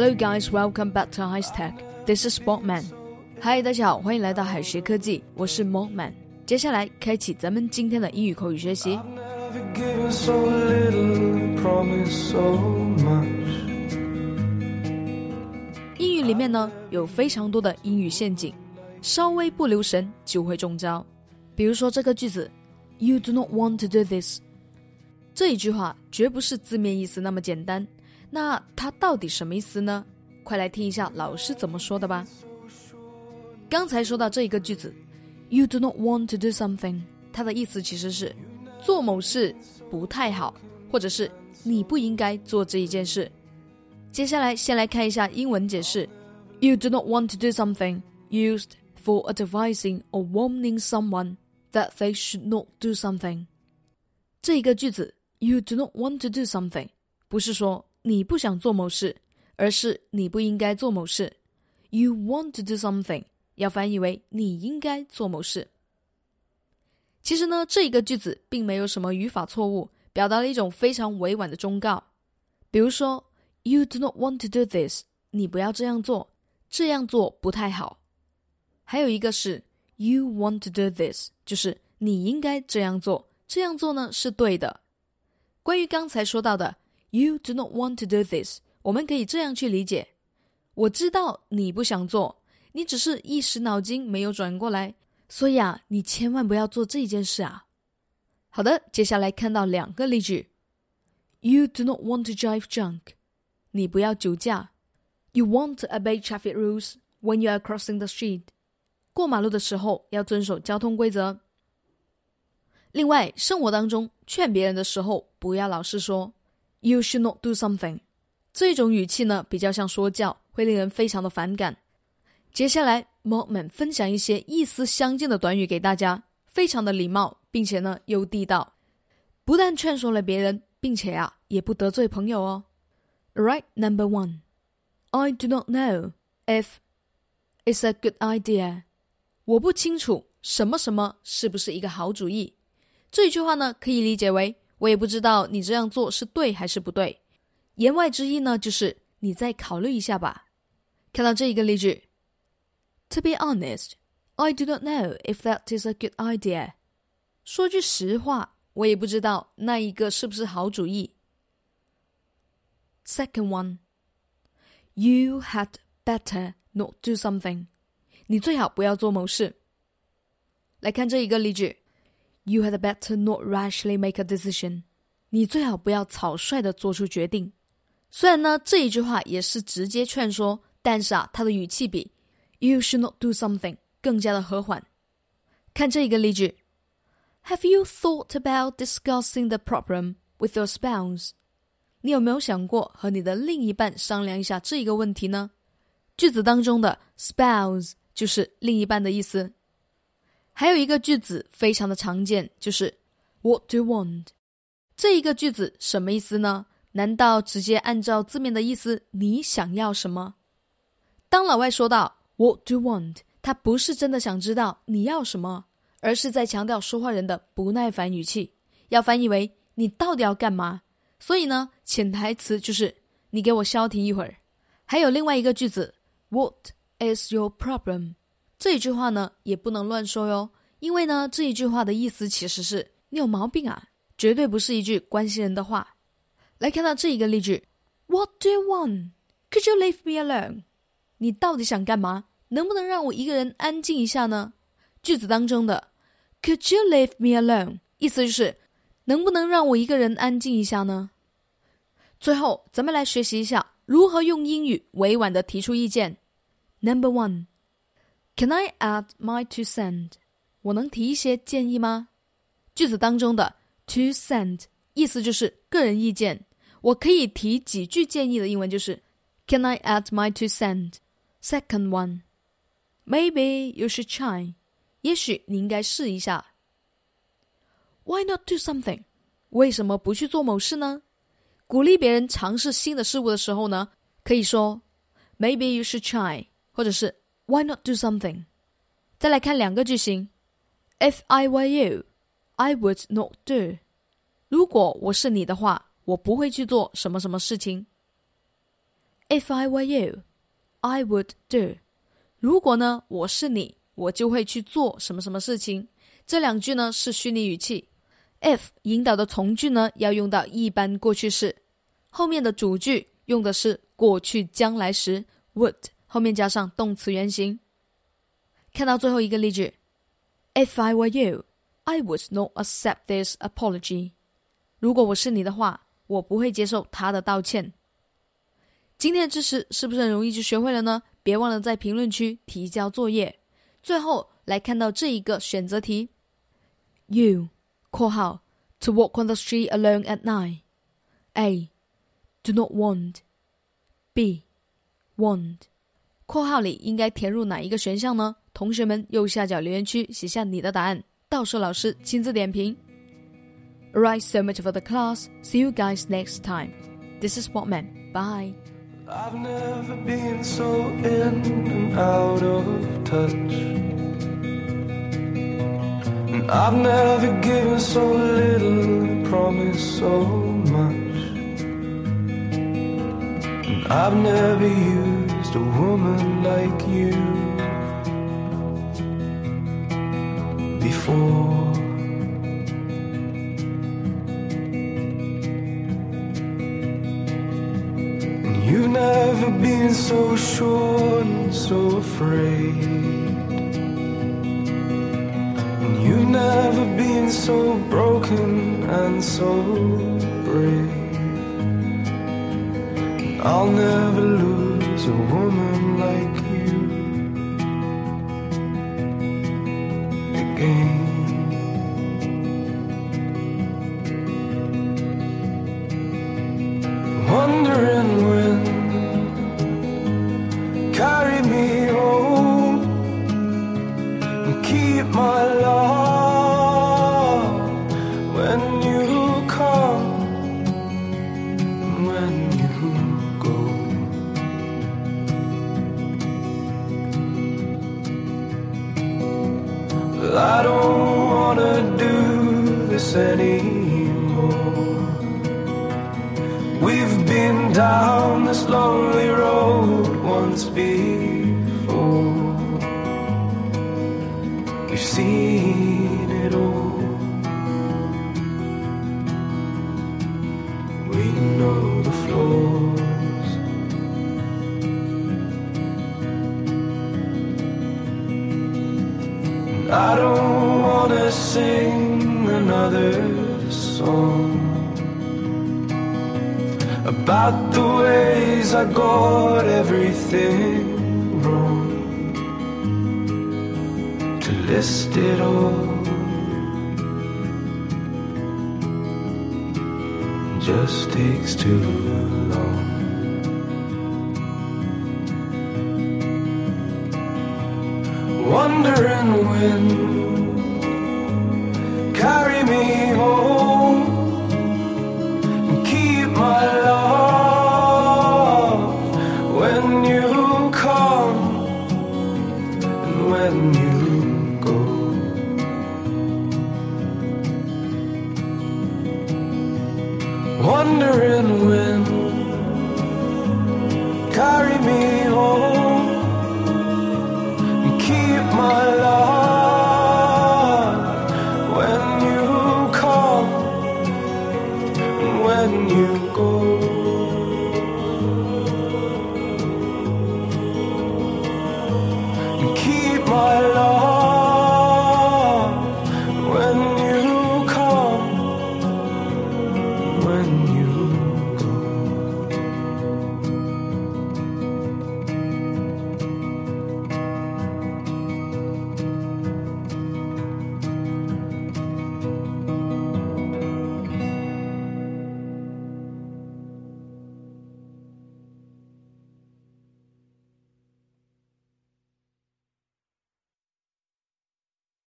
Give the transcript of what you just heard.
Hello guys, welcome back to High Tech. This is Sportman. Hi，大家好，欢迎来到海学科技，我是 Sportman。接下来开启咱们今天的英语口语学习。英语里面呢有非常多的英语陷阱，稍微不留神就会中招。比如说这个句子，You do not want to do this。这一句话绝不是字面意思那么简单。那它到底什么意思呢？快来听一下老师怎么说的吧。刚才说到这一个句子，You do not want to do something，它的意思其实是做某事不太好，或者是你不应该做这一件事。接下来，先来看一下英文解释。You do not want to do something used for advising or warning someone that they should not do something。这一个句子，You do not want to do something，不是说你不想做某事，而是你不应该做某事。You want to do something，要翻译为你应该做某事。其实呢，这一个句子并没有什么语法错误，表达了一种非常委婉的忠告。比如说。You do not want to do this，你不要这样做，这样做不太好。还有一个是 You want to do this，就是你应该这样做，这样做呢是对的。关于刚才说到的 You do not want to do this，我们可以这样去理解：我知道你不想做，你只是一时脑筋没有转过来，所以啊，你千万不要做这件事啊。好的，接下来看到两个例句：You do not want to drive drunk。你不要酒驾。You want to obey traffic rules when you are crossing the street。过马路的时候要遵守交通规则。另外，生活当中劝别人的时候，不要老是说 “You should not do something”，这种语气呢比较像说教，会令人非常的反感。接下来，Mortman 分享一些意思相近的短语给大家，非常的礼貌，并且呢又地道，不但劝说了别人，并且啊也不得罪朋友哦。Right, number one. I do not know if it's a good idea. 我不清楚什么什么是不是一个好主意。这句话呢，可以理解为我也不知道你这样做是对还是不对。言外之意呢，就是你再考虑一下吧。看到这一个例句，To be honest, I do not know if that is a good idea. 说句实话，我也不知道那一个是不是好主意。Second one, you had better not do something. 你最好不要做某事。来看这一个例句 ，You had better not rashly make a decision. 你最好不要草率的做出决定。虽然呢这一句话也是直接劝说，但是啊，它的语气比 You should not do something 更加的和缓。看这一个例句，Have you thought about discussing the problem with your spouse? 你有没有想过和你的另一半商量一下这一个问题呢？句子当中的 spouse 就是另一半的意思。 还有一个句子非常的常见，就是 What do you want？这一个句子什么意思呢？难道直接按照字面的意思，你想要什么？当老外说到 What do you want？他不是真的想知道你要什么，而是在强调说话人的不耐烦语气，要翻译为你到底要干嘛？所以呢，潜台词就是你给我消停一会儿。还有另外一个句子，What is your problem？这一句话呢也不能乱说哟，因为呢这一句话的意思其实是你有毛病啊，绝对不是一句关心人的话。来看到这一个例句，What do you want？Could you leave me alone？你到底想干嘛？能不能让我一个人安静一下呢？句子当中的 Could you leave me alone？意思就是能不能让我一个人安静一下呢？最后，咱们来学习一下如何用英语委婉的提出意见。Number one, Can I add my two cent？我能提一些建议吗？句子当中的 two cent 意思就是个人意见。我可以提几句建议的英文就是 Can I add my two cent? Second one, Maybe you should try. 也许你应该试一下。Why not do something？为什么不去做某事呢？鼓励别人尝试新的事物的时候呢，可以说 Maybe you should try，或者是 Why not do something？再来看两个句型：If I were you, I would not do。如果我是你的话，我不会去做什么什么事情。If I were you, I would do。如果呢，我是你，我就会去做什么什么事情。这两句呢是虚拟语气，if 引导的从句呢要用到一般过去式，后面的主句用的是过去将来时 would，后面加上动词原形。看到最后一个例句，If I were you, I would not accept this apology。如果我是你的话，我不会接受他的道歉。今天的知识是不是很容易就学会了呢？别忘了在评论区提交作业。最后来看到这一个选择题。You（括号 to walk on the street alone at night. A. Do not want. B. Want. 括号里应该填入哪一个选项呢？同学们右下角留言区写下你的答案，到时候老师亲自点评。Alright, so much for the class. See you guys next time. This is Spotman. Bye. I've never been so in and out of touch. And I've never given so little and promised so much. And I've never used like you before. You've never been so sure and so afraid. And you've never been so broken and so brave. I'll never lose a woman like this lonely road once before. We've seen it all. We know the flaws. And I don't wanna sing another song about the ways I got everything wrong. To list it all just takes too long. Wondering when carry me Wondering when